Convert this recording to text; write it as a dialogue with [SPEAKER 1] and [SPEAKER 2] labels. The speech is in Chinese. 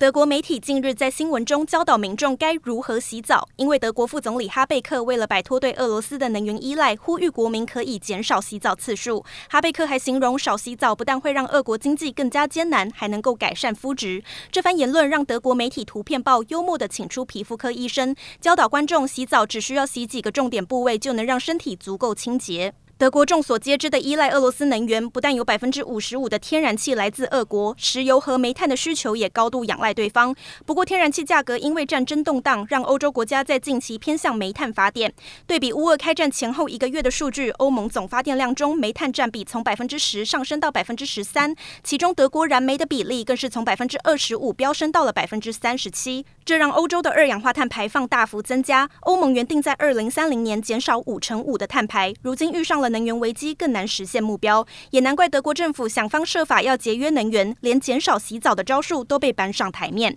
[SPEAKER 1] 德国媒体近日在新闻中教导民众该如何洗澡，因为德国副总理哈贝克为了摆脱对俄罗斯的能源依赖，呼吁国民可以减少洗澡次数。哈贝克还形容少洗澡不但会让俄国经济更加艰难，还能够改善肤质。这番言论让德国媒体图片报幽默地请出皮肤科医生，教导观众洗澡只需要洗几个重点部位，就能让身体足够清洁。德国众所皆知的依赖俄罗斯能源，不但有百分之五十五的天然气来自俄国，石油和煤炭的需求也高度仰赖对方。不过，天然气价格因为战争动荡，让欧洲国家在近期偏向煤炭发电。对比乌俄开战前后一个月的数据，欧盟总发电量中煤炭占比从百分之十上升到百分之十三，其中德国燃煤的比例更是从百分之二十五飙升到了百分之三十七，这让欧洲的二氧化碳排放大幅增加。欧盟原定在二零三零年减少五成五的碳排，如今遇上了。能源危机更难实现目标，也难怪德国政府想方设法要节约能源，连减少洗澡的招数都被搬上台面。